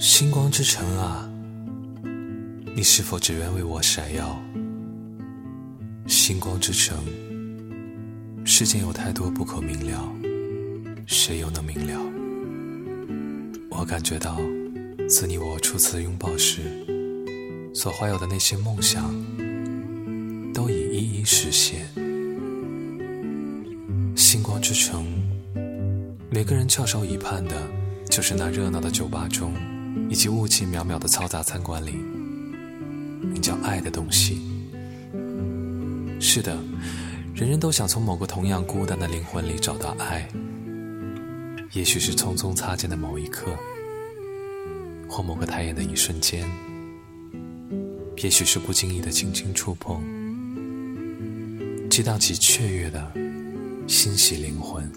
星光之城啊，你是否只愿为我闪耀？星光之城，世间有太多不可明了，谁又能明了？我感觉到，自你我初次拥抱时，所怀有的那些梦想，都已一一实现。星光之城，每个人翘首以盼的，就是那热闹的酒吧中，以及雾气渺渺的嘈杂餐馆里，名叫爱的东西。是的，人人都想从某个同样孤单的灵魂里找到爱。也许是匆匆擦肩的某一刻，或某个抬眼的一瞬间，也许是不经意的轻轻触碰，激荡起雀跃的欣喜灵魂。